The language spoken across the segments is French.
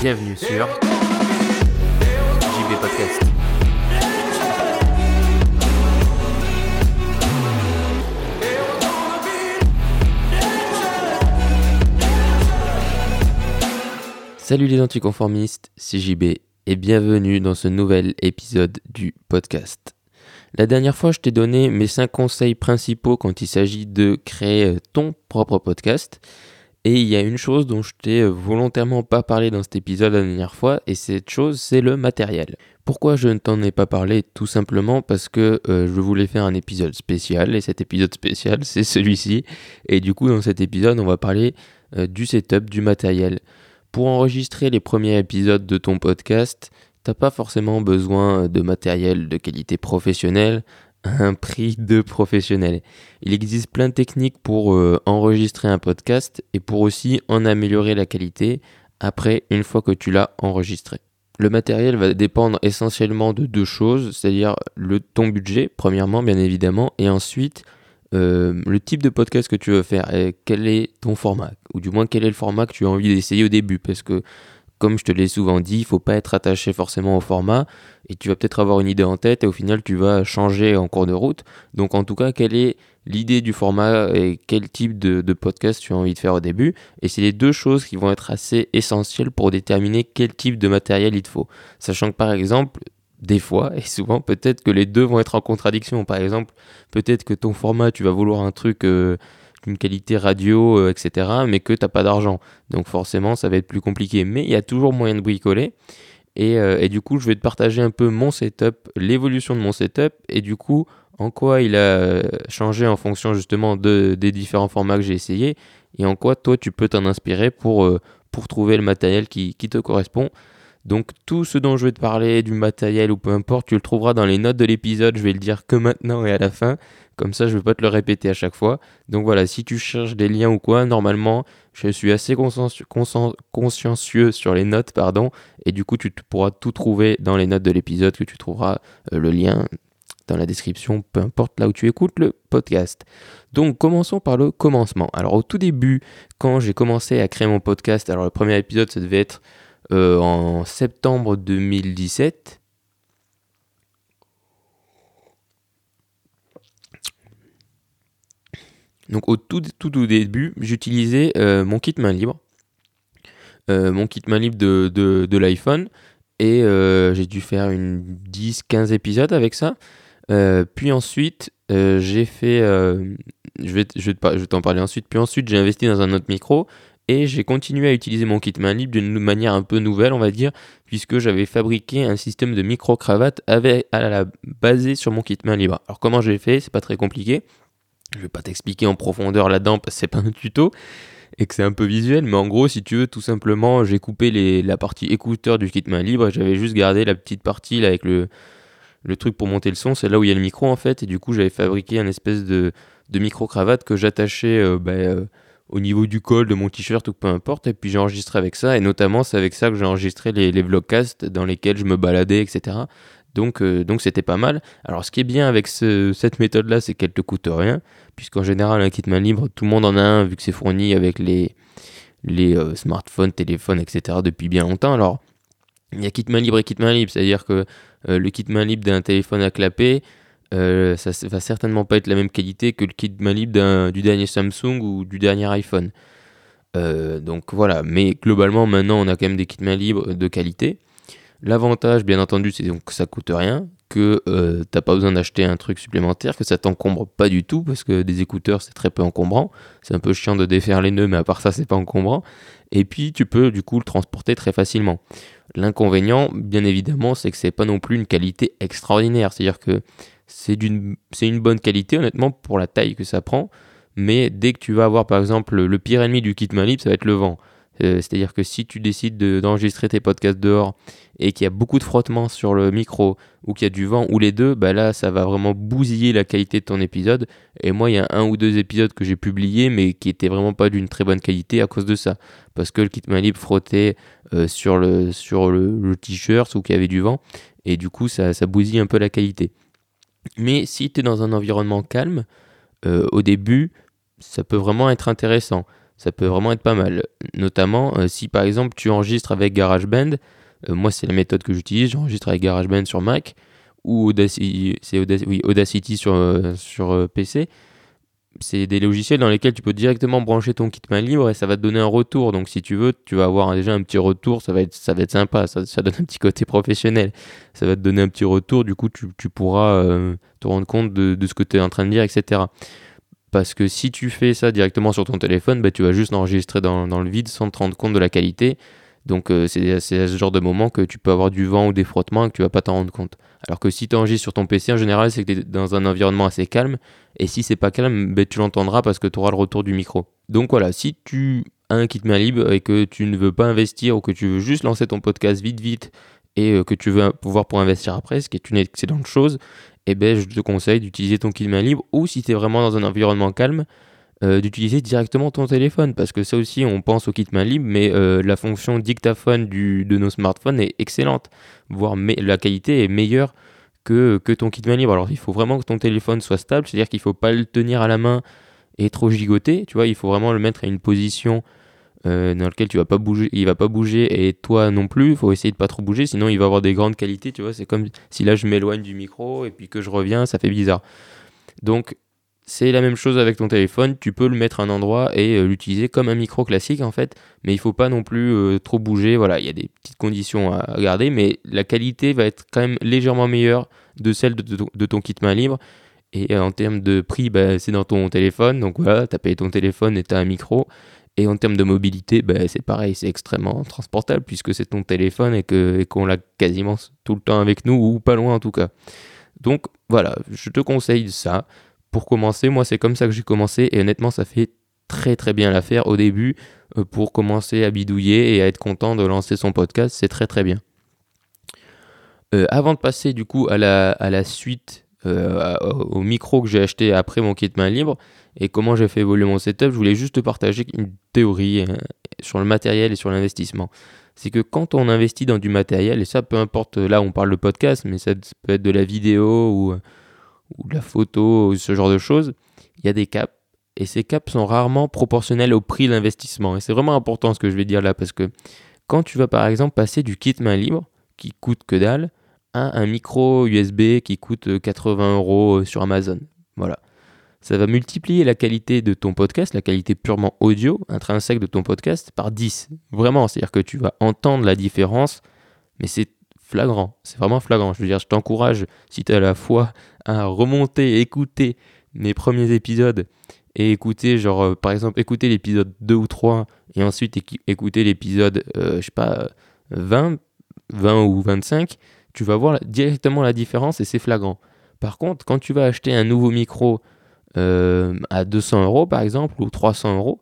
Bienvenue sur JB Podcast. Salut les anticonformistes, c'est JB et bienvenue dans ce nouvel épisode du podcast. La dernière fois, je t'ai donné mes 5 conseils principaux quand il s'agit de créer ton propre podcast. Et il y a une chose dont je t'ai volontairement pas parlé dans cet épisode la dernière fois, et cette chose, c'est le matériel. Pourquoi je ne t'en ai pas parlé? Tout simplement parce que euh, je voulais faire un épisode spécial, et cet épisode spécial, c'est celui-ci. Et du coup, dans cet épisode, on va parler euh, du setup, du matériel. Pour enregistrer les premiers épisodes de ton podcast, t'as pas forcément besoin de matériel de qualité professionnelle, un prix de professionnel. Il existe plein de techniques pour euh, enregistrer un podcast et pour aussi en améliorer la qualité après une fois que tu l'as enregistré. Le matériel va dépendre essentiellement de deux choses, c'est-à-dire le ton budget, premièrement bien évidemment, et ensuite euh, le type de podcast que tu veux faire et quel est ton format, ou du moins quel est le format que tu as envie d'essayer au début, parce que comme je te l'ai souvent dit, il faut pas être attaché forcément au format et tu vas peut-être avoir une idée en tête et au final tu vas changer en cours de route. Donc en tout cas, quelle est l'idée du format et quel type de, de, podcast tu as envie de faire au début? Et c'est les deux choses qui vont être assez essentielles pour déterminer quel type de matériel il te faut. Sachant que par exemple, des fois, et souvent peut-être que les deux vont être en contradiction. Par exemple, peut-être que ton format, tu vas vouloir un truc... Euh, une qualité radio, euh, etc., mais que t'as pas d'argent. Donc forcément, ça va être plus compliqué. Mais il y a toujours moyen de bricoler. Et, euh, et, du coup, je vais te partager un peu mon setup, l'évolution de mon setup, et du coup, en quoi il a changé en fonction justement de, des différents formats que j'ai essayé, et en quoi toi, tu peux t'en inspirer pour, trouver le matériel qui te correspond. Donc tout ce dont je vais te parler, du matériel ou peu importe, tu le trouveras dans les notes de l'épisode, je vais le dire que maintenant et à la fin. Comme ça, je ne vais pas te le répéter à chaque fois. Donc voilà, si tu cherches des liens ou quoi, normalement, je suis assez consciencieux sur les notes, pardon. Et du coup, tu pourras tout trouver dans les notes de l'épisode, que tu trouveras euh, le lien dans la description, peu importe là où tu écoutes le podcast. Donc commençons par le commencement. Alors au tout début, quand j'ai commencé à créer mon podcast, alors le premier épisode, ça devait être euh, en septembre 2017. Donc au tout, tout, début, j'utilisais euh, mon kit main libre. Euh, mon kit main libre de, de, l'iPhone. Et j'ai dû faire une 10-15 épisodes avec ça. puis ensuite, j'ai fait... je vais, je vais t'en parler ensuite. Puis ensuite, j'ai investi dans un autre micro et j'ai continué à utiliser mon kit main libre d'une manière un peu nouvelle, on va dire, puisque j'avais fabriqué un système de micro-cravate à la, basé sur mon kit main libre. Alors comment j'ai fait? C'est pas très compliqué. Je vais pas t'expliquer en profondeur là-dedans parce que c'est pas un tuto et que c'est un peu visuel, mais en gros, si tu veux, tout simplement, j'ai coupé la partie écouteur du kit main libre, j'avais juste gardé la petite partie là avec le, truc pour monter le son, c'est là où il y a le micro en fait, et du coup, j'avais fabriqué un espèce de, de micro-cravate que j'attachais euh, bah, euh, au niveau du col de mon t-shirt ou peu importe. Et puis j'ai enregistré avec ça. Et notamment, c'est avec ça que j'ai enregistré les, vlogcasts dans lesquels je me baladais, etc. Donc, euh, donc c'était pas mal. Alors, ce qui est bien avec cette méthode-là, c'est qu'elle te coûte rien. Puisqu'en général, un kit main libre, tout le monde en a un, vu que c'est fourni avec les, les euh, smartphones, téléphones, etc. depuis bien longtemps. Alors, il y a kit main libre et kit main libre. C'est-à-dire que euh, le kit main libre d'un téléphone à clapper, euh, ça va certainement pas être la même qualité que le kit main libre du dernier Samsung ou du dernier iPhone. Euh, donc voilà, mais globalement maintenant on a quand même des kits main libres de qualité. L'avantage bien entendu c'est que ça coûte rien, que euh, t'as pas besoin d'acheter un truc supplémentaire, que ça t'encombre pas du tout, parce que des écouteurs c'est très peu encombrant. C'est un peu chiant de défaire les nœuds, mais à part ça c'est pas encombrant. Et puis tu peux du coup le transporter très facilement. L'inconvénient, bien évidemment, c'est que c'est pas non plus une qualité extraordinaire. C'est-à-dire que c'est d'une c'est une bonne qualité honnêtement pour la taille que ça prend mais dès que tu vas avoir par exemple le pire ennemi du kit main libre ça va être le vent Euh, C'est-à-dire que si tu décides de- d'enregistrer tes podcasts dehors et qu'il y a beaucoup de frottements sur le micro ou qu'il y a du vent ou les deux, bah là ça va vraiment bousiller la qualité de ton épisode. Et moi il y a un ou deux épisodes que j'ai publiés mais qui étaient vraiment pas d'une très bonne qualité à cause de ça. Parce que le kit main libre frottait euh, sur le, sur le t-shirt ou qu'il y avait du vent et du coup ça, ça bousille un peu la qualité. Mais si tu es dans un environnement calme, euh, au début, ça peut vraiment être intéressant. Ça peut vraiment être pas mal. Notamment euh, si par exemple tu enregistres avec GarageBand, euh, moi c'est la méthode que j'utilise, j'enregistre avec GarageBand sur Mac ou Audacity, sur, PC. C'est des logiciels dans lesquels tu peux directement brancher ton kit main libre et ça va te donner un retour. Donc si tu veux, tu vas avoir déjà un petit retour, ça va être, ça va être sympa, ça, ça donne un petit côté professionnel. Ça va te donner un petit retour, du coup tu, tu pourras euh, te rendre compte de, de ce que tu es en train de dire, etc. Parce que si tu fais ça directement sur ton téléphone, bah, tu vas juste enregistrer dans, dans le vide sans te rendre compte de la qualité. Donc euh, c'est à ce genre de moment que tu peux avoir du vent ou des frottements et que tu vas pas t'en rendre compte. Alors que si tu enregistres sur ton PC, en général, c'est que tu es dans un environnement assez calme. Et si c'est pas calme, bah, tu l'entendras parce que tu auras le retour du micro. Donc voilà, si tu as un kit main libre et que tu ne veux pas investir ou que tu veux juste lancer ton podcast vite vite et euh, que tu veux pouvoir pour investir après, ce qui est une excellente chose, eh ben, je te conseille d'utiliser ton kit main libre ou si tu es vraiment dans un environnement calme, euh, d'utiliser directement ton téléphone parce que ça aussi on pense au kit main libre mais euh, la fonction dictaphone du, de nos smartphones est excellente voire la qualité est meilleure que, que ton kit main libre. Alors il faut vraiment que ton téléphone soit stable c'est à dire qu'il faut pas le tenir à la main et trop gigoter tu vois il faut vraiment le mettre à une position euh, dans laquelle tu vas pas bouger il va pas bouger et toi non plus il faut essayer de pas trop bouger sinon il va avoir des grandes qualités tu vois c'est comme si là je m'éloigne du micro et puis que je reviens ça fait bizarre. Donc c'est la même chose avec ton téléphone, tu peux le mettre à un endroit et euh, l'utiliser comme un micro classique en fait, mais il faut pas non plus euh, trop bouger, voilà, il y a des petites conditions à garder, mais la qualité va être quand même légèrement meilleure de celle de, ton- kit main libre, et euh, en termes de prix, bah, c'est dans ton téléphone, donc voilà, tu as payé ton téléphone et tu as un micro, et en termes de mobilité, bah, c'est pareil, c'est extrêmement transportable puisque c'est ton téléphone et qu'on l'a quasiment tout le temps avec nous, ou pas loin en tout cas. Donc voilà, je te conseille ça pour commencer, moi c'est comme ça que j'ai commencé et honnêtement ça fait très très bien l'affaire au début euh, pour commencer à bidouiller et à être content de lancer son podcast, c'est très très bien. Euh, avant de passer du coup à la, suite, euh, au micro que j'ai acheté après mon kit main libre et comment j'ai fait évoluer mon setup, je voulais juste te partager une théorie sur le matériel et sur l'investissement. C'est que quand on investit dans du matériel, et ça peu importe, là on parle de podcast, mais ça peut être de la vidéo ou, ou de la photo, ou ce genre de choses, il y a des caps. Et ces caps sont rarement proportionnels au prix de l'investissement. Et c'est vraiment important ce que je vais dire là, parce que quand tu vas par exemple passer du kit main libre, qui coûte que dalle, à un micro USB qui coûte euh, 80 euros sur Amazon. Voilà. Ça va multiplier la qualité de ton podcast, la qualité purement audio, intrinsèque de ton podcast, par 10. Vraiment, c'est-à-dire que tu vas entendre la différence, mais c'est flagrant, c'est vraiment flagrant. Je veux dire, je t'encourage, si tu as la foi, à remonter, écouter mes premiers épisodes et écouter, genre, euh, par exemple, écouter l'épisode 2 ou 3 et ensuite écouter l'épisode, euh, je sais pas, euh, 20, 20 ou 25, tu vas voir directement la différence et c'est flagrant. Par contre, quand tu vas acheter un nouveau micro euh, à 200 euros par exemple ou 300 euros,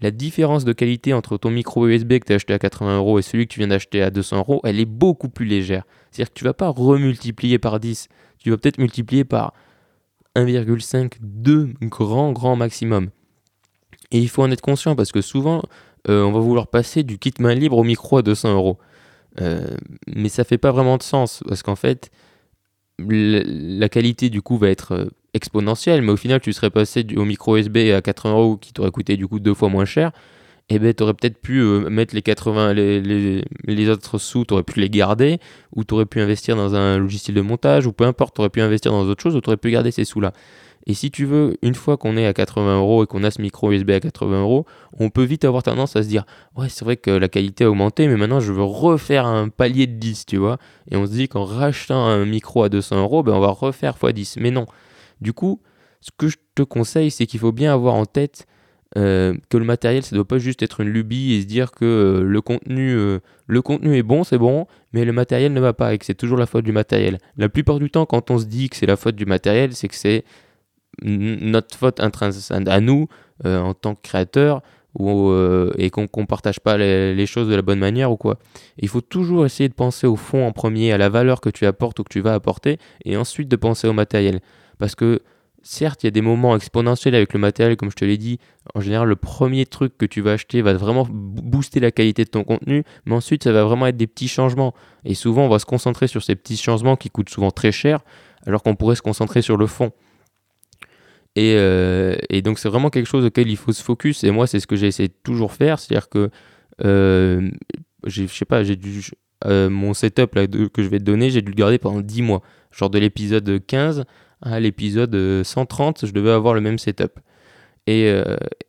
la différence de qualité entre ton micro USB que tu as acheté à 80 euros et celui que tu viens d'acheter à 200 euros, elle est beaucoup plus légère. C'est-à-dire que tu vas pas remultiplier par 10, tu vas peut-être multiplier par 1,5, 2 grand grand maximum. Et il faut en être conscient parce que souvent, euh, on va vouloir passer du kit main libre au micro à 200 euros. Euh, mais ça fait pas vraiment de sens parce qu'en fait, la, qualité du coup va être euh, exponentielle, mais au final, tu serais passé au micro USB à 80 euros qui t'aurait coûté du coup deux fois moins cher. Et ben, tu aurais peut-être pu euh, mettre les 80, les, les, les autres sous, tu aurais pu les garder, ou tu aurais pu investir dans un logiciel de montage, ou peu importe, tu aurais pu investir dans autre chose, ou tu aurais pu garder ces sous-là. Et si tu veux, une fois qu'on est à 80 euros et qu'on a ce micro USB à 80 euros, on peut vite avoir tendance à se dire Ouais, c'est vrai que la qualité a augmenté, mais maintenant je veux refaire un palier de 10, tu vois. Et on se dit qu'en rachetant un micro à 200 euros, ben on va refaire x10. Mais non. Du coup, ce que je te conseille, c'est qu'il faut bien avoir en tête euh, que le matériel, ça doit pas juste être une lubie et se dire que euh, le, contenu, euh, le contenu est bon, c'est bon, mais le matériel ne va pas et que c'est toujours la faute du matériel. La plupart du temps, quand on se dit que c'est la faute du matériel, c'est que c'est notre faute intrinsèque à nous euh, en tant que créateur ou, euh, et qu'on qu'on partage pas les, les choses de la bonne manière ou quoi. Il faut toujours essayer de penser au fond en premier, à la valeur que tu apportes ou que tu vas apporter, et ensuite de penser au matériel. Parce que certes, il y a des moments exponentiels avec le matériel, comme je te l'ai dit. En général, le premier truc que tu vas acheter va vraiment bo- booster la qualité de ton contenu, mais ensuite, ça va vraiment être des petits changements. Et souvent, on va se concentrer sur ces petits changements qui coûtent souvent très cher, alors qu'on pourrait se concentrer sur le fond. Et, euh, et donc, c'est vraiment quelque chose auquel il faut se focus. Et moi, c'est ce que j'ai essayé de toujours faire. C'est-à-dire que, euh, je sais pas, j'ai euh, mon setup là, que je vais te donner, j'ai dû le garder pendant 10 mois. Genre de l'épisode 15 à l'épisode euh, 130, je devais avoir le même setup. Et,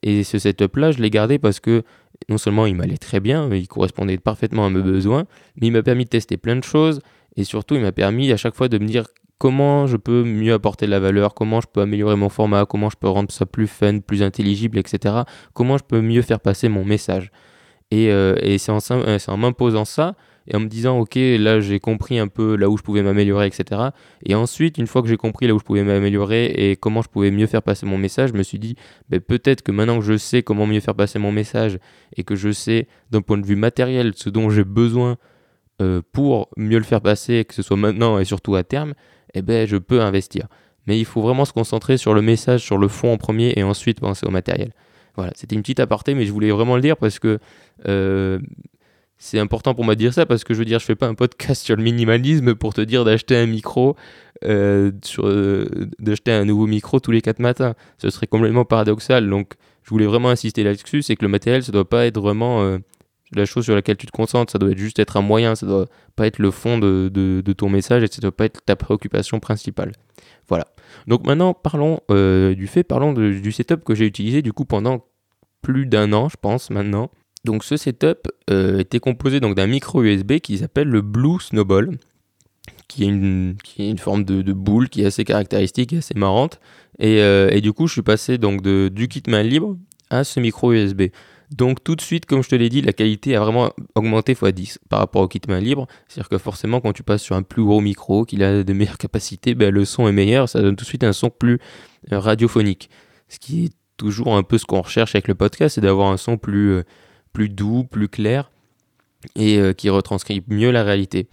et ce setup-là, je l'ai gardé parce que non seulement il m'allait très bien, il correspondait parfaitement à mes besoins, mais il m'a permis de tester plein de choses et surtout il m'a permis à chaque fois de me dire comment je peux mieux apporter de la valeur, comment je peux améliorer mon format, comment je peux rendre ça plus fun, plus intelligible, etc. Comment je peux mieux faire passer mon message. Et, euh, euh, c'est en m'imposant ça et en me disant ok là j'ai compris un peu là où je pouvais m'améliorer, etc. Et ensuite une fois que j'ai compris là où je pouvais m'améliorer et comment je pouvais mieux faire passer mon message, je me suis dit ben, peut-être que maintenant que je sais comment mieux faire passer mon message et que je sais d'un point de vue matériel ce dont j'ai besoin euh, pour mieux le faire passer, que ce soit maintenant et surtout à terme, eh ben, je peux investir. Mais il faut vraiment se concentrer sur le message, sur le fond en premier et ensuite penser au matériel. Voilà, c'était une petite aparté, mais je voulais vraiment le dire parce que euh, c'est important pour moi de dire ça parce que je veux dire, je fais pas un podcast sur le minimalisme pour te dire d'acheter un micro, euh, euh, un nouveau micro tous les 4 matins. Ce serait complètement paradoxal. Donc, je voulais vraiment insister là-dessus, c'est que le matériel, ça doit pas être vraiment la chose sur laquelle tu te concentres, ça doit juste être un moyen, ça doit pas être le fond de, ton message et ça doit pas être ta préoccupation principale. Voilà. Donc maintenant, parlons euh, du fait, parlons du setup que j'ai utilisé du coup pendant plus d'un an, je pense maintenant. Donc ce setup euh, était composé donc d'un micro USB qui s'appelle le Blue Snowball, qui est une, forme de, boule qui est assez caractéristique et assez marrante. Et, euh, et du coup, je suis passé donc du kit main libre à ce micro USB. Donc tout de suite, comme je te l'ai dit, la qualité a vraiment augmenté x 10 par rapport au kit main libre. C'est-à-dire que forcément, quand tu passes sur un plus gros micro, qu'il a de meilleures capacités, ben, le son est meilleur, ça donne tout de suite un son plus euh, radiophonique. Ce qui est toujours un peu ce qu'on recherche avec le podcast, c'est d'avoir un son plus, euh, plus doux, plus clair et euh, qui retranscrit mieux la réalité.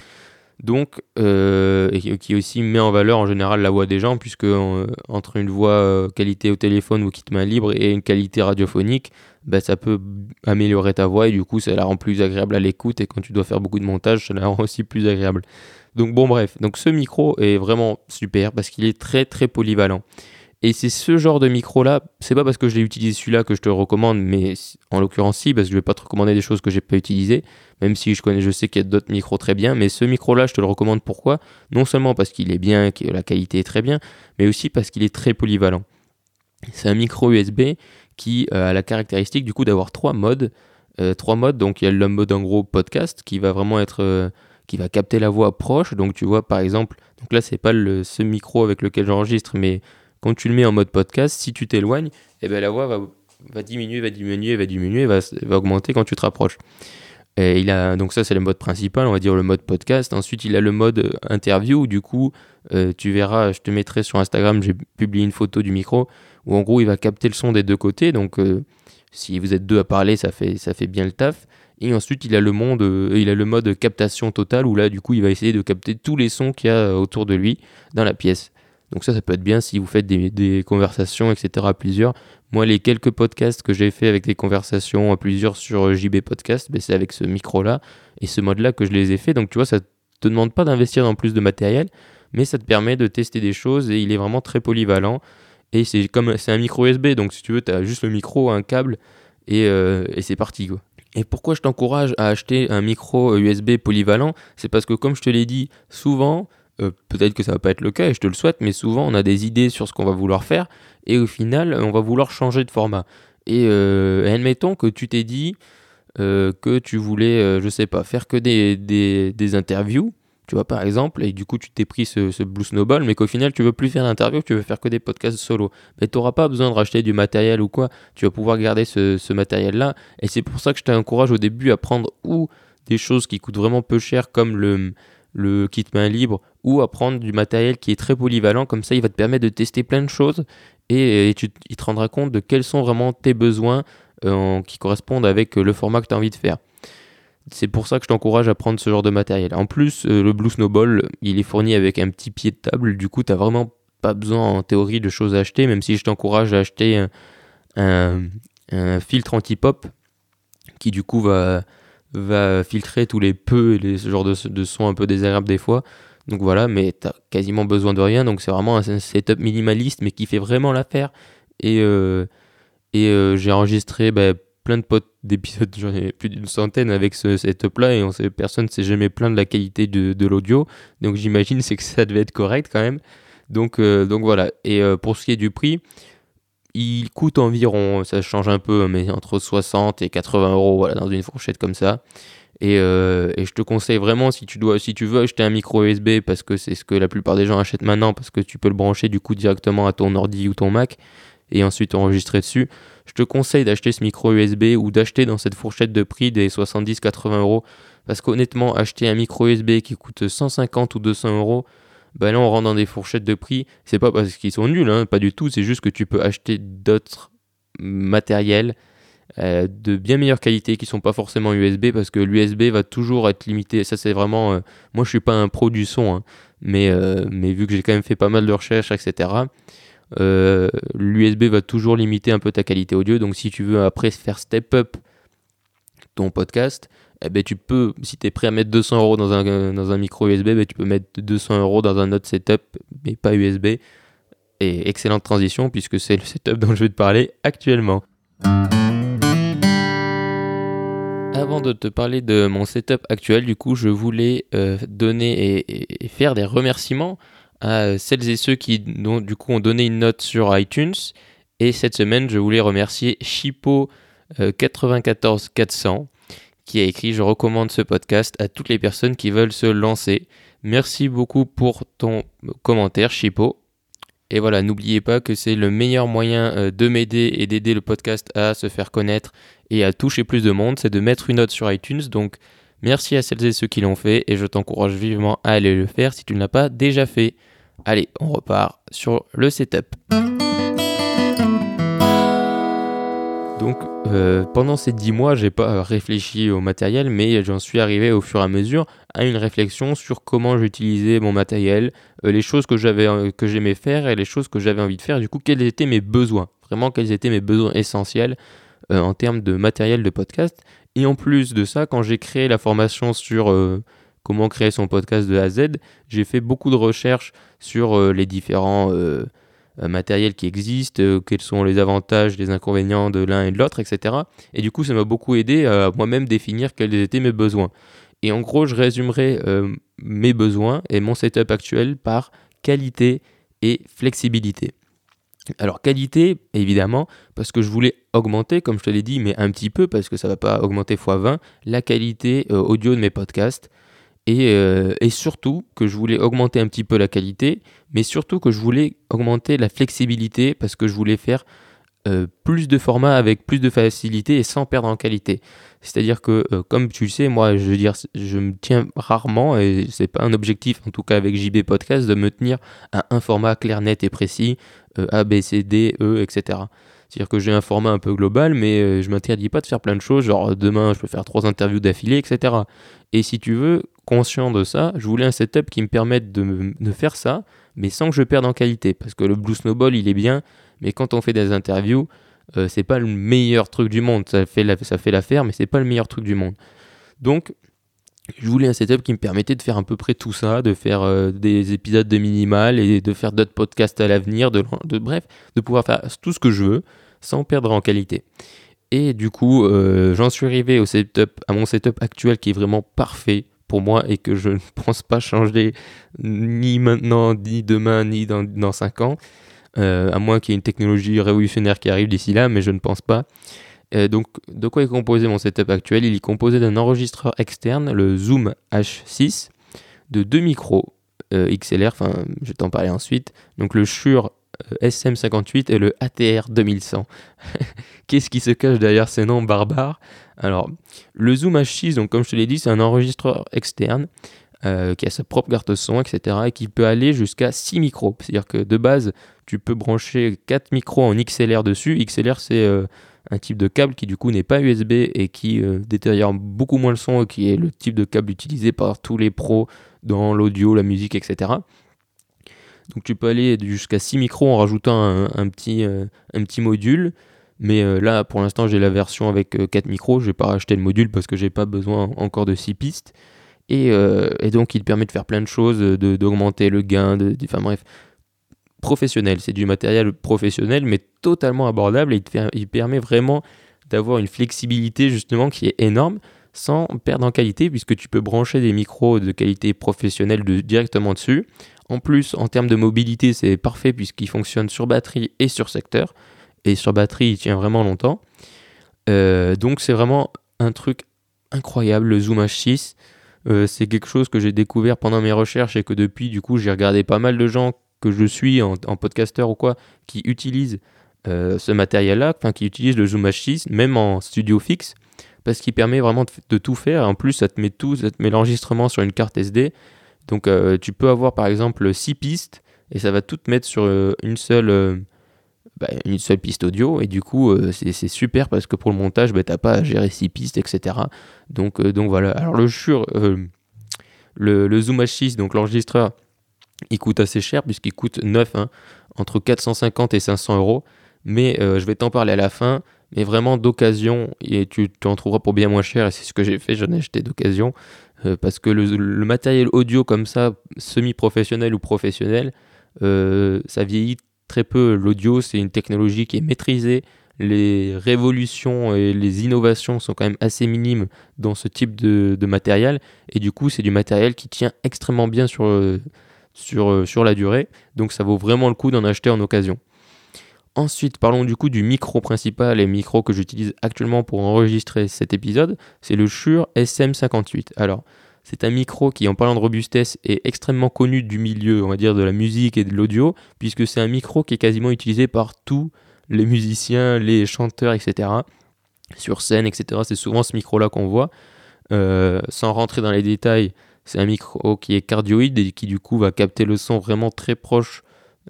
Donc, et qui- aussi met en valeur en général la voix des gens, puisque entre une voix qualité au téléphone ou kit main libre et une qualité radiophonique, bah, ça peut améliorer ta voix et du coup ça la rend plus agréable à l'écoute et quand tu dois faire beaucoup de montage, ça la rend aussi plus agréable. Donc bon bref, donc ce micro est vraiment super parce qu'il est très très polyvalent. Et c'est ce genre de micro là, c'est pas parce que je l'ai utilisé celui-là que je te le recommande, mais en l'occurrence si, parce que je vais pas te recommander des choses que j'ai pas utilisées, même si je connais, je sais qu'il y a d'autres micros très bien, mais ce micro là je te le recommande pourquoi? Non seulement parce qu'il est bien, que la qualité est très bien, mais aussi parce qu'il est très polyvalent. C'est un micro USB qui euh, a la caractéristique du coup d'avoir trois modes. Euh, trois modes, donc il y a le mode en gros podcast qui va vraiment être euh, qui va capter la voix proche. Donc tu vois par exemple, donc là c'est pas le, ce micro avec lequel j'enregistre, mais quand tu le mets en mode podcast, si tu t'éloignes, eh ben la voix va, va diminuer, va diminuer, va diminuer, va, va augmenter quand tu te rapproches. Et il a donc ça c'est le mode principal, on va dire le mode podcast. Ensuite il a le mode interview. où, Du coup tu verras, je te mettrai sur Instagram, j'ai publié une photo du micro où en gros il va capter le son des deux côtés. Donc euh, si vous êtes deux à parler, ça fait ça fait bien le taf. Et ensuite il a le monde, euh, il a le mode captation totale où là du coup il va essayer de capter tous les sons qu'il y a euh, autour de lui dans la pièce. Donc ça ça peut être bien si vous faites des, conversations etc à plusieurs. Moi, les quelques podcasts que j'ai fait avec des conversations à plusieurs sur JB Podcast, ben, c'est avec ce micro-là et ce mode-là que je les ai fait. Donc, tu vois, ça te demande pas d'investir dans plus de matériel, mais ça te permet de tester des choses et il est vraiment très polyvalent. Et c'est comme c'est un micro USB, donc si tu veux, tu as juste le micro, un câble et, euh, et c'est parti. Quoi. Et pourquoi je t'encourage à acheter un micro USB polyvalent? C'est parce que, comme je te l'ai dit, souvent, euh, peut-être que ça va pas être le cas et je te le souhaite, mais souvent on a des idées sur ce qu'on va vouloir faire et au final on va vouloir changer de format. Et euh, admettons que tu t'es dit euh, que tu voulais, euh, je sais pas, faire que des, des, des interviews, tu vois par exemple, et du coup tu t'es pris ce, Blue Snowball, mais qu'au final tu veux plus faire d'interviews, tu veux faire que des podcasts solo. Mais tu n'auras pas besoin de racheter du matériel ou quoi, tu vas pouvoir garder ce, matériel-là. Et c'est pour ça que je t'encourage au début à prendre ou des choses qui coûtent vraiment peu cher comme le le kit main libre ou à prendre du matériel qui est très polyvalent comme ça il va te permettre de tester plein de choses et, tu il te rendras compte de quels sont vraiment tes besoins euh, qui correspondent avec le format que tu as envie de faire. C'est pour ça que je t'encourage à prendre ce genre de matériel. En plus, euh, le Blue Snowball, il est fourni avec un petit pied de table, du coup, tu vraiment pas besoin en théorie de choses à acheter, même si je t'encourage à acheter un filtre anti-pop qui du coup va, va filtrer tous les peu et les, ce genre de, de sons un peu désagréables des fois. Donc voilà, mais t'as quasiment besoin de rien, donc c'est vraiment un setup minimaliste mais qui fait vraiment l'affaire. Et, euh, et euh, j'ai enregistré bah, plein de potes d'épisodes, j'en ai plus d'une centaine avec ce setup là et on personne ne s'est jamais plaint de la qualité de, de l'audio. Donc j'imagine c'est que ça devait être correct quand même. Donc, euh, donc voilà. Et euh, pour ce qui est du prix, il coûte environ, ça change un peu, mais entre 60 et 80 euros voilà, dans une fourchette comme ça. Et, euh, et je te conseille vraiment, si tu, dois, si tu veux acheter un micro USB, parce que c'est ce que la plupart des gens achètent maintenant, parce que tu peux le brancher du coup directement à ton ordi ou ton Mac, et ensuite enregistrer dessus, je te conseille d'acheter ce micro USB ou d'acheter dans cette fourchette de prix des 70-80 euros. Parce qu'honnêtement, acheter un micro USB qui coûte 150 ou 200 euros, bah là on rentre dans des fourchettes de prix. C'est pas parce qu'ils sont nuls, hein, pas du tout, c'est juste que tu peux acheter d'autres matériels euh, de bien meilleure qualité qui sont pas forcément USB parce que l'USB va toujours être limité. C'est vraiment. euh, moi, je suis pas un pro du son, hein, euh, mais vu que j'ai quand même fait pas mal de recherches, etc., euh, l'USB va toujours limiter un peu ta qualité audio. Donc, si tu veux après faire step up ton podcast, eh ben, tu peux, si tu es prêt à mettre 200 euros dans un, dans un micro USB, ben, tu peux mettre 200 euros dans un autre setup, mais pas USB. Et excellente transition puisque c'est le setup dont je vais te parler actuellement. Avant de te parler de mon setup actuel, du coup, je voulais euh, donner et, faire des remerciements à celles et ceux qui du coup ont donné une note sur iTunes. Et cette semaine, je voulais remercier Chipo euh, 94 400 qui a écrit Je recommande ce podcast à toutes les personnes qui veulent se lancer. Merci beaucoup pour ton commentaire, Chipo. Et voilà, n'oubliez pas que c'est le meilleur moyen euh, de m'aider et d'aider le podcast à se faire connaître et à toucher plus de monde, c'est de mettre une note sur iTunes. Donc merci à celles et ceux qui l'ont fait et je t'encourage vivement à aller le faire si tu ne l'as pas déjà fait. Allez, on repart sur le setup. Donc euh, pendant ces 10 mois, j'ai pas réfléchi au matériel, mais j'en suis arrivé au fur et à mesure à une réflexion sur comment j'utilisais mon matériel, euh, les choses que euh, que j'aimais faire et les choses que j'avais envie de faire. Du coup, quels étaient mes besoins? Vraiment, quels étaient mes besoins essentiels en termes de matériel de podcast? Et en plus de ça, quand j'ai créé la formation sur euh, comment créer son podcast de A à Z, j'ai fait beaucoup de recherches sur euh, les différents euh, matériels qui existent, quels sont les avantages, les inconvénients de l'un et de l'autre, etc. Et du coup, ça m'a beaucoup aidé à moi-même définir quels étaient mes besoins. Et en gros, je résumerai mes besoins et mon setup actuel par qualité et flexibilité. Alors qualité, évidemment, parce que je voulais augmenter, comme je te l'ai dit, mais un petit peu, parce que ça va pas augmenter x20, la qualité euh, audio de mes podcasts. Et, euh, et surtout que je voulais augmenter un petit peu la qualité, mais surtout que je voulais augmenter la flexibilité, parce que je voulais faire euh, plus de formats avec plus de facilité et sans perdre en qualité. C'est-à-dire que, euh, comme tu le sais, moi, je veux dire, je me tiens rarement, et c'est pas un objectif, en tout cas avec JB Podcast, de me tenir à un format clair, net et précis, euh, A, B, C, D, E, etc. C'est-à-dire que j'ai un format un peu global, mais euh, je m'interdis pas de faire plein de choses, genre demain je peux faire trois interviews d'affilée, etc. Et si tu veux, conscient de ça, je voulais un setup qui me permette de, de faire ça, mais sans que je perde en qualité. Parce que le Blue Snowball, il est bien, mais quand on fait des interviews, euh, c'est pas le meilleur truc du monde. Ça fait l'affaire, mais c'est pas le meilleur truc du monde. Donc, je voulais un setup qui me permettait de faire à peu près tout ça, de faire euh, des épisodes de minimal et de faire d'autres podcasts à l'avenir, de, de- bref, de pouvoir faire tout ce que je veux sans perdre en qualité. Et du coup, euh, j'en suis arrivé au setup, à mon setup actuel qui est vraiment parfait pour moi et que je ne pense pas changer ni maintenant, ni demain, ni dans, dans 5 ans, euh, à moins qu'il y ait une technologie révolutionnaire qui arrive d'ici là, mais je ne pense pas. Euh, donc, de quoi est composé mon setup actuel? Il est composé d'un enregistreur externe, le Zoom H6, de deux micros euh, XLR, enfin, je vais t'en parler ensuite. Donc, le Shure euh, SM58 et le ATR 2100. Qu'est-ce qui se cache derrière ces noms barbares? Alors, le Zoom H6, donc comme je te l'ai dit, c'est un enregistreur externe euh, qui a sa propre carte son, etc. et qui peut aller jusqu'à 6 micros. C'est-à-dire que de base, tu peux brancher 4 micros en XLR dessus. XLR, c'est euh, un type de câble qui du coup n'est pas USB et qui euh, détériore beaucoup moins le son, et qui est le type de câble utilisé par tous les pros dans l'audio, la musique, etc. Donc tu peux aller jusqu'à 6 micros en rajoutant un, petit, module. Mais là, pour l'instant, j'ai la version avec 4 micros. Je vais pas racheter le module parce que j'ai pas besoin encore de 6 pistes. Et, euh, et donc, il permet de faire plein de choses, d'augmenter le gain, de, enfin bref, professionnel. C'est du matériel professionnel, mais totalement abordable. Et il, permet vraiment d'avoir une flexibilité justement qui est énorme sans perdre en qualité puisque tu peux brancher des micros de qualité professionnelle directement dessus. En plus, en termes de mobilité, c'est parfait puisqu'il fonctionne sur batterie et sur secteur. Et sur batterie, il tient vraiment longtemps. Euh, donc c'est vraiment un truc incroyable, le Zoom H6. Euh, c'est quelque chose que j'ai découvert pendant mes recherches et que depuis, du coup, j'ai regardé pas mal de gens que je suis en, en podcasteur ou quoi qui utilisent euh, ce matériel-là, enfin qui utilisent le Zoom H6, même en studio fixe, parce qu'il permet vraiment de, tout faire. En plus, ça te met tout, ça te met l'enregistrement sur une carte SD. Donc, euh, tu peux avoir par exemple 6 pistes et ça va tout mettre sur une seule. Bah, une seule piste audio. Et du coup euh, c'est super parce que pour le montage bah, t'as pas à gérer six pistes etc donc, euh, donc voilà. Alors le Shure euh, le, Zoom H6 donc l'enregistreur il coûte assez cher puisqu'il coûte 9 hein, entre 450 et 500 euros. Mais euh, je vais t'en parler à la fin. Mais vraiment d'occasion et tu, en trouveras pour bien moins cher et c'est ce que j'ai fait j'en ai acheté d'occasion parce que le, matériel audio comme ça semi-professionnel ou professionnel ça vieillit très peu. L'audio, c'est une technologie qui est maîtrisée. Les révolutions et les innovations sont quand même assez minimes dans ce type de, matériel. Et du coup, c'est du matériel qui tient extrêmement bien sur la durée. Donc, ça vaut vraiment le coup d'en acheter en occasion. Ensuite, parlons du coup du micro principal et micro que j'utilise actuellement pour enregistrer cet épisode. C'est le Shure SM58. Alors, c'est un micro qui, en parlant de robustesse, est extrêmement connu du milieu, on va dire, de la musique et de l'audio, puisque c'est un micro qui est quasiment utilisé par tous les musiciens, les chanteurs, etc. Sur scène, etc. C'est souvent ce micro-là qu'on voit. Euh, sans rentrer dans les détails, c'est un micro qui est cardioïde et qui du coup va capter le son vraiment très proche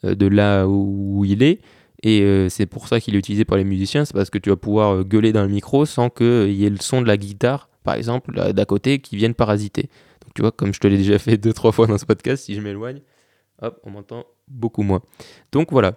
euh, de là où il est. Et euh, c'est pour ça qu'il est utilisé par les musiciens, c'est parce que tu vas pouvoir gueuler dans le micro sans qu'il y ait le son de la guitare, par exemple, là, d'à côté, qui vienne parasiter. Donc tu vois, comme je te l'ai déjà fait deux, trois fois dans ce podcast, si je m'éloigne, hop, on m'entend beaucoup moins. Donc voilà,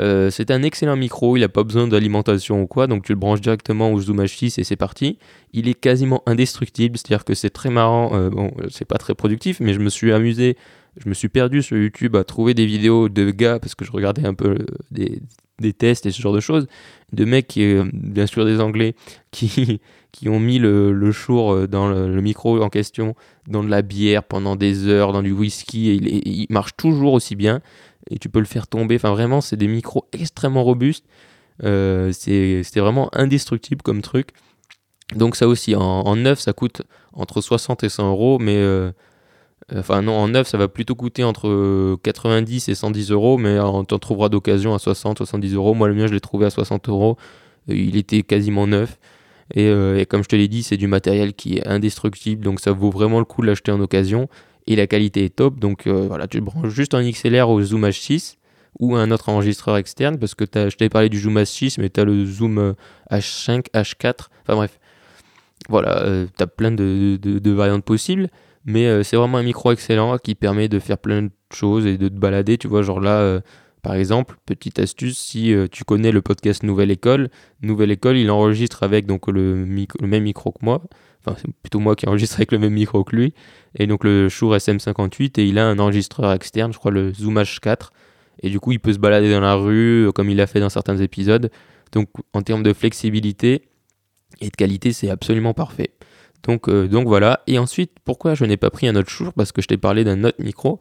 Euh, c'est un excellent micro, il n'a pas besoin d'alimentation ou quoi, donc tu le branches directement au Zoom H6 et c'est parti. Il est quasiment indestructible, c'est-à-dire que c'est très marrant, euh, bon, euh, c'est pas très productif, mais je me suis amusé, je me suis perdu sur YouTube à trouver des vidéos de gars, parce que je regardais un peu euh, des, tests et ce genre de choses, de mecs euh, bien sûr des Anglais, qui, qui ont mis le, Shure euh, dans le, micro en question, dans de la bière pendant des heures, dans du whisky, et il, marche toujours aussi bien, et tu peux le faire tomber, enfin vraiment c'est des micros extrêmement robustes, Euh, c'est vraiment indestructible comme truc. Donc ça aussi, en, neuf ça coûte entre 60 et 100 euros, mais... euh, Enfin non, en neuf ça va plutôt coûter entre euh, 90 et 110 euros, mais on t'en trouvera d'occasion à 60, 70 euros. Moi le mien je l'ai trouvé à 60 euros, Euh, il était quasiment neuf. Et, euh, et comme je te l'ai dit, c'est du matériel qui est indestructible, donc ça vaut vraiment le coup de l'acheter en occasion. Et la qualité est top, donc euh, voilà, tu branches juste en XLR au Zoom H6 ou un autre enregistreur externe, parce que je t'avais parlé du Zoom H6, mais tu as le Zoom euh, H5, H4, enfin bref. Voilà, tu as plein de, de- de variantes possibles, mais euh, c'est vraiment un micro excellent qui permet de faire plein de choses et de te balader, tu vois, genre là... par exemple, petite astuce, si euh, tu connais le podcast Nouvelle École, Nouvelle École, il enregistre avec donc le même micro que moi. Enfin, c'est plutôt moi qui enregistre avec le même micro que lui. Et donc le Shure SM58 et il a un enregistreur externe, je crois le Zoom H4. Et du coup, il peut se balader dans la rue euh, comme il l'a fait dans certains épisodes. Donc en termes de flexibilité et de qualité, c'est absolument parfait. Donc, euh, donc voilà. Et ensuite, pourquoi je n'ai pas pris un autre Shure? Parce que je t'ai parlé d'un autre micro.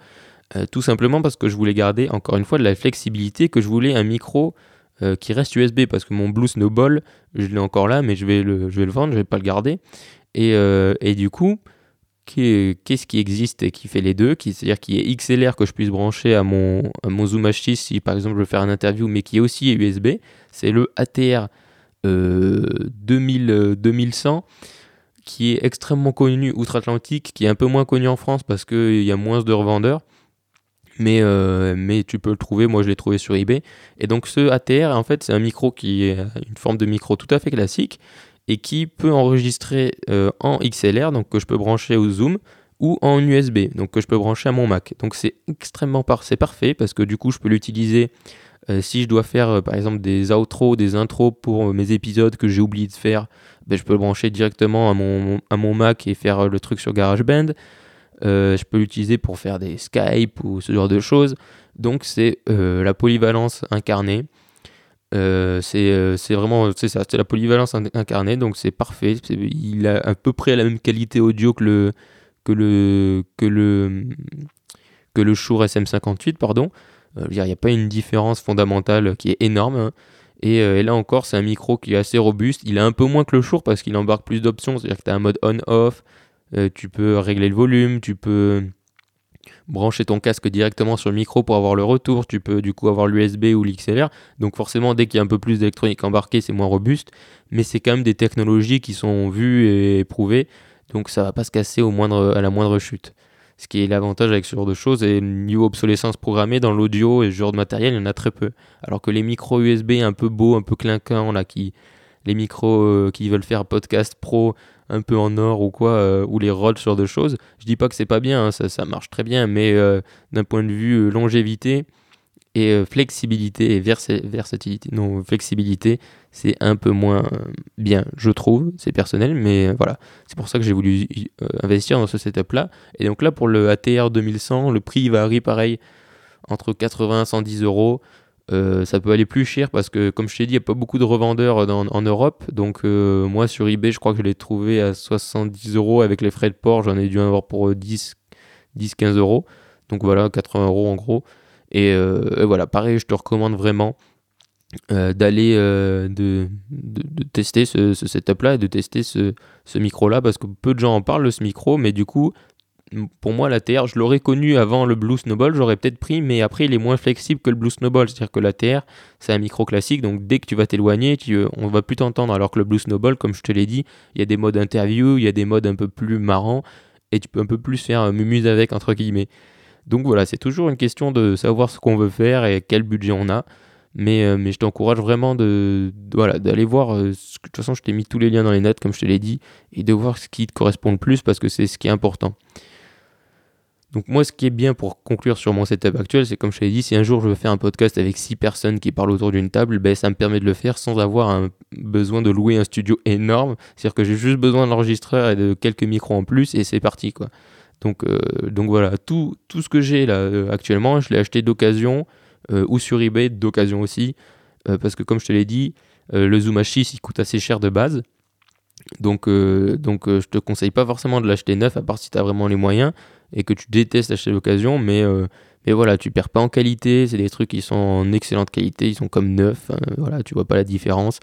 Euh, tout simplement parce que je voulais garder encore une fois de la flexibilité, que je voulais un micro euh, qui reste USB parce que mon Blue Snowball, je l'ai encore là, mais je vais le, je vais le vendre, je vais pas le garder. Et, euh, et du coup, qu'est- qu'est-ce qui existe et qui fait les deux C'est-à-dire qui est XLR que je puisse brancher à mon, mon Zoom H6 si par exemple je veux faire une interview, mais qui est aussi USB. C'est le ATR euh, 2000, euh, 2100 qui est extrêmement connu outre-Atlantique, qui est un peu moins connu en France parce qu'il y a moins de revendeurs. Mais, euh, mais tu peux le trouver, moi je l'ai trouvé sur eBay. Et donc ce ATR, en fait, c'est un micro qui est une forme de micro tout à fait classique et qui peut enregistrer euh, en XLR, donc que je peux brancher au Zoom, ou en USB, donc que je peux brancher à mon Mac. Donc c'est extrêmement par c'est parfait parce que du coup je peux l'utiliser euh, si je dois faire euh, par exemple des outros, des intros pour euh, mes épisodes que j'ai oublié de faire, ben, je peux le brancher directement à mon, à mon Mac et faire euh, le truc sur GarageBand. Euh, je peux l'utiliser pour faire des Skype ou ce genre de choses. Donc c'est euh, la polyvalence incarnée. Euh, c'est euh, vraiment c'est ça, c'est la polyvalence in- incarnée, donc c'est parfait. Il a à peu près la même qualité audio que le que le que le que le Shure SM58, pardon. Euh, il n'y a pas une différence fondamentale qui est énorme. hein. Et, euh, et là encore, c'est un micro qui est assez robuste. Il est un peu moins que le Shure parce qu'il embarque plus d'options. C'est-à-dire que tu as un mode on-off, euh, tu peux régler le volume, tu peux brancher ton casque directement sur le micro pour avoir le retour, tu peux du coup avoir l'USB ou l'XLR. Donc forcément, dès qu'il y a un peu plus d'électronique embarquée, c'est moins robuste. Mais c'est quand même des technologies qui sont vues et éprouvées. Donc ça va pas se casser au moindre, à la moindre chute. Ce qui est l'avantage avec ce genre de choses. Et niveau obsolescence programmée, dans l'audio et ce genre de matériel, il y en a très peu. Alors que les micros USB un peu beaux, un peu clinquants, là, qui, les micros euh, qui veulent faire podcast pro un peu en or ou quoi, euh, ou les Rhodes, ce genre de choses, je dis pas que c'est pas bien, hein, ça, marche très bien, mais euh, d'un point de vue euh, longévité et flexibilité et versa- versatilité, non, flexibilité, c'est un peu moins bien, je trouve, c'est personnel, mais voilà, c'est pour ça que j'ai voulu investir dans ce setup-là. Et donc là, pour le ATR 2100, le prix varie pareil entre 80 et 110 euros. Euh, ça peut aller plus cher parce que, comme je t'ai dit, il n'y a pas beaucoup de revendeurs en Europe. Donc, euh, moi, sur eBay, je crois que je l'ai trouvé à 70 euros avec les frais de port. J'en ai dû en avoir pour euh, 10, 10 15 euros. Donc, voilà, 80 euros en gros. Et, euh, et voilà, pareil, je te recommande vraiment d'aller de, de, tester ce, ce setup-là et de tester ce, ce micro-là parce que peu de gens en parlent de ce micro, mais du coup, pour moi, l'ATR, je l'aurais connu avant le Blue Snowball, j'aurais peut-être pris, mais après, il est moins flexible que le Blue Snowball. C'est-à-dire que l'ATR, c'est un micro classique, donc dès que tu vas t'éloigner, euh, on va plus t'entendre. Alors que le Blue Snowball, comme je te l'ai dit, il y a des modes interview, il y a des modes un peu plus marrants, et tu peux un peu plus faire euh, mumuse avec, entre guillemets. Donc voilà, c'est toujours une question de savoir ce qu'on veut faire et quel budget on a. Mais, euh, je t'encourage vraiment de, voilà, d'aller voir. de toute façon, je t'ai mis tous les liens dans les notes, comme je te l'ai dit, et de voir ce qui te correspond le plus parce que c'est ce qui est important. Donc moi, ce qui est bien pour conclure sur mon setup actuel, c'est comme je t'ai dit, si un jour je veux faire un podcast avec six personnes qui parlent autour d'une table, ben, ça me permet de le faire sans avoir un besoin de louer un studio énorme. C'est-à-dire que j'ai juste besoin de l'enregistreur et de quelques micros en plus et c'est parti quoi. Donc, euh, voilà, tout, ce que j'ai là euh, actuellement, je l'ai acheté d'occasion euh, ou sur eBay d'occasion aussi. parce que comme je te l'ai dit, le Zoom H6 il coûte assez cher de base. Donc, donc je te conseille pas forcément de l'acheter neuf à part si tu as vraiment les moyens et que tu détestes acheter d'occasion. Mais, euh, mais voilà, tu perds pas en qualité. C'est des trucs qui sont en excellente qualité. Ils sont comme neufs. hein, voilà, tu vois pas la différence.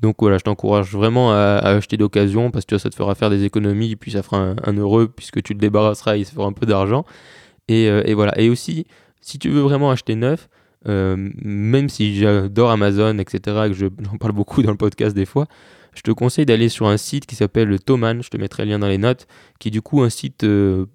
Donc voilà, je t'encourage vraiment à, acheter d'occasion parce que ça te fera faire des économies, puis ça fera un, heureux puisque tu le débarrasseras, il se fera un peu d'argent. Et, euh, et voilà. Et aussi, si tu veux vraiment acheter neuf, euh, même si j'adore Amazon, etc., et que je- j'en parle beaucoup dans le podcast des fois, je te conseille d'aller sur un site qui s'appelle Thomann, je te mettrai le lien dans les notes, qui est du coup un site euh,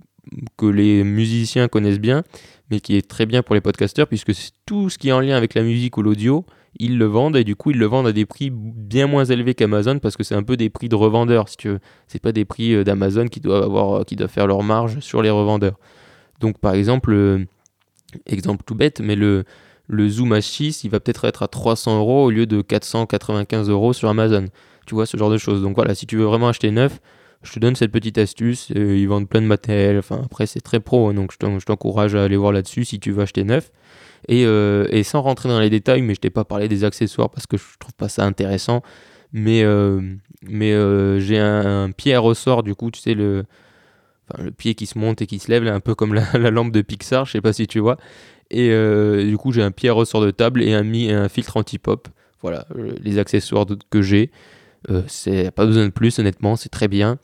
que les musiciens connaissent bien, mais qui est très bien pour les podcasteurs, puisque tout ce qui est en lien avec la musique ou l'audio, ils le vendent, et du coup ils le vendent à des prix bien moins élevés qu'Amazon, parce que c'est un peu des prix de revendeurs, si tu veux. C'est pas des prix euh, d'Amazon qui doivent avoir, qui doivent faire leur marge sur les revendeurs. Donc par exemple, euh, exemple tout bête, mais le, le Zoom H6, il va peut-être être à 300 euros au lieu de 495 euros sur Amazon. Tu vois, ce genre de choses. Donc voilà, si tu veux vraiment acheter neuf, je te donne cette petite astuce. euh, ils vendent plein de matériel. Enfin, après, c'est très pro, hein, donc je t'en- je t'encourage à aller voir là-dessus si tu veux acheter neuf. Et, euh, et sans rentrer dans les détails, mais je t'ai pas parlé des accessoires parce que je trouve pas ça intéressant. Mais, euh, j'ai un, pied à ressort, du coup, tu sais, le, pied qui se monte et qui se lève, un peu comme la, la lampe de Pixar, je sais pas si tu vois. Et du coup, j'ai un pied à ressort de table et un, filtre anti-pop. Voilà, les accessoires que j'ai. Euh, c'est pas besoin de plus, honnêtement, c'est très bien.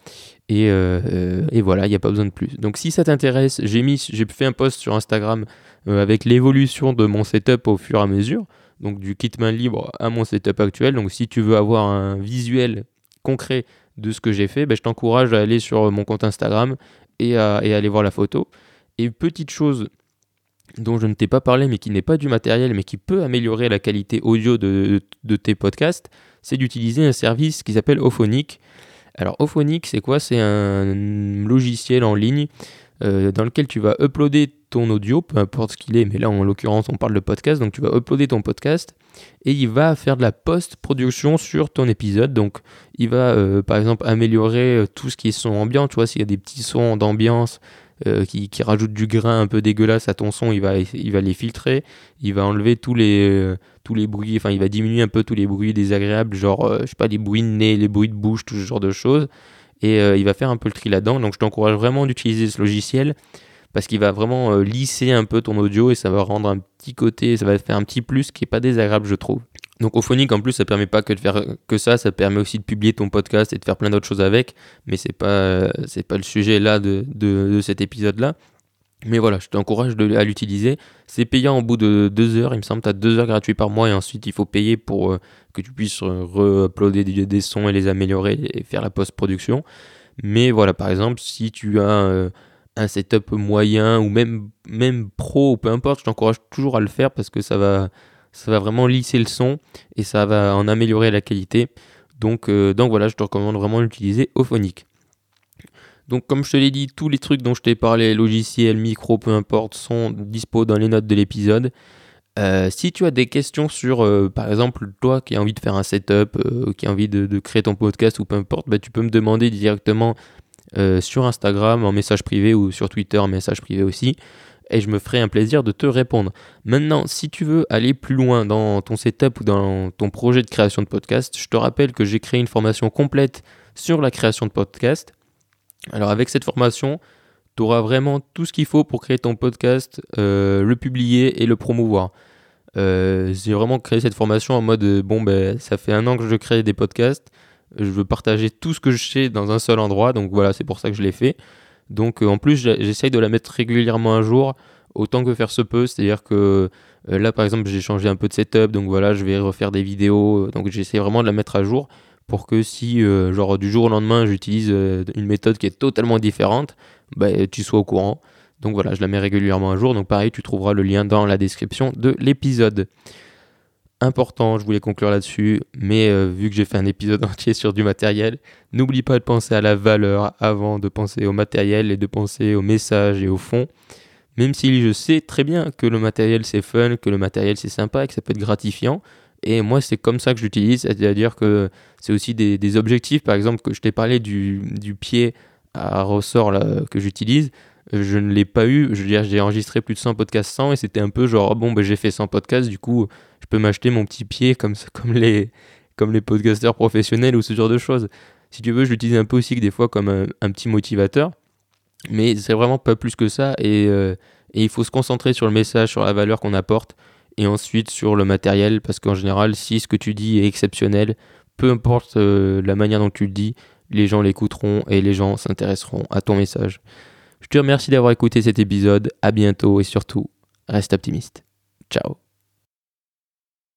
Et, euh, euh, et voilà, il n'y a pas besoin de plus. Donc si ça t'intéresse, j'ai fait un post sur Instagram euh, avec l'évolution de mon setup au fur et à mesure. Donc du kit main libre à mon setup actuel. Donc si tu veux avoir un visuel concret de ce que j'ai fait, ben, je t'encourage à aller sur mon compte Instagram et à, et aller voir la photo. Et petite chose dont je ne t'ai pas parlé, mais qui n'est pas du matériel, mais qui peut améliorer la qualité audio de, de tes podcasts, c'est d'utiliser un service qui s'appelle Ophonic. Alors Ophonic, c'est quoi? C'est un logiciel en ligne euh, dans lequel tu vas uploader ton audio, peu importe ce qu'il est, mais là en l'occurrence on parle de podcast, donc tu vas uploader ton podcast et il va faire de la post-production sur ton épisode. Donc il va euh, par exemple améliorer euh, tout ce qui est son ambiant, tu vois, s'il y a des petits sons d'ambiance qui, qui, rajoutent du grain un peu dégueulasse à ton son, il va, il va les filtrer, il va enlever tous les, tous les bruits, enfin il va diminuer un peu tous les bruits désagréables, genre je sais pas, les bruits de nez, les bruits de bouche, tout ce genre de choses et euh, il va faire un peu le tri là-dedans. Donc je t'encourage vraiment d'utiliser ce logiciel parce qu'il va vraiment euh, lisser un peu ton audio et ça va rendre un petit côté, ça va faire un petit plus qui est pas désagréable je trouve. Donc Ophonic en plus ça permet pas que de faire que ça, ça permet aussi de publier ton podcast et de faire plein d'autres choses avec, mais c'est pas pas le sujet là de, de cet épisode là. Mais voilà, je t'encourage à l'utiliser. C'est payant au bout de deux heures, il me semble. Tu as deux heures gratuites par mois et ensuite il faut payer pour euh, que tu puisses re-uploader des, sons et les améliorer et faire la post-production. Mais voilà, par exemple, si tu as euh, un setup moyen ou même, même pro ou peu importe, je t'encourage toujours à le faire parce que ça va, ça va vraiment lisser le son et ça va en améliorer la qualité. Donc, donc voilà, je te recommande vraiment d'utiliser Ophonic. Donc comme je te l'ai dit, tous les trucs dont je t'ai parlé, logiciel, micro, peu importe, sont dispo dans les notes de l'épisode. Euh, si tu as des questions sur, euh, par exemple, toi qui as envie de faire un setup, euh, qui a envie de, créer ton podcast ou peu importe, bah, tu peux me demander directement sur Instagram en message privé ou sur Twitter en message privé aussi. Et je me ferai un plaisir de te répondre. Maintenant, si tu veux aller plus loin dans ton setup ou dans ton projet de création de podcast, je te rappelle que j'ai créé une formation complète sur la création de podcast. Alors avec cette formation, tu auras vraiment tout ce qu'il faut pour créer ton podcast, euh, le publier et le promouvoir. Euh, j'ai vraiment créé cette formation en mode bon ben ça fait un an que je crée des podcasts, je veux partager tout ce que je sais dans un seul endroit, donc voilà c'est pour ça que je l'ai fait. Donc euh, en plus j'essaye de la mettre régulièrement à jour autant que faire se peut, c'est-à-dire que là par exemple j'ai changé un peu de setup, donc voilà je vais refaire des vidéos, donc j'essaie vraiment de la mettre à jour pour que si, euh, genre, du jour au lendemain, j'utilise euh, une méthode qui est totalement différente, bah, tu sois au courant. Donc voilà, je la mets régulièrement à jour. Donc pareil, tu trouveras le lien dans la description de l'épisode. Important, je voulais conclure là-dessus, mais euh, vu que j'ai fait un épisode entier sur du matériel, n'oublie pas de penser à la valeur avant de penser au matériel et de penser au message et au fond. Même si je sais très bien que le matériel c'est fun, que le matériel c'est sympa et que ça peut être gratifiant, et moi, c'est comme ça que j'utilise, c'est-à-dire que c'est aussi des, objectifs, par exemple, que je t'ai parlé du, pied à ressort que j'utilise. Je ne l'ai pas eu, je veux dire, j'ai enregistré plus de 100 podcasts sans et c'était un peu genre, bon, ben, j'ai fait 100 podcasts, du coup, je peux m'acheter mon petit pied comme, comme, les, comme les podcasteurs professionnels ou ce genre de choses. Si tu veux, je l'utilise un peu aussi que des fois comme un, petit motivateur, mais c'est vraiment pas plus que ça et, euh, et il faut se concentrer sur le message, sur la valeur qu'on apporte et ensuite sur le matériel, parce qu'en général, si ce que tu dis est exceptionnel, peu importe euh, la manière dont tu le dis, les gens l'écouteront et les gens s'intéresseront à ton message. Je te remercie d'avoir écouté cet épisode, à bientôt et surtout, reste optimiste. Ciao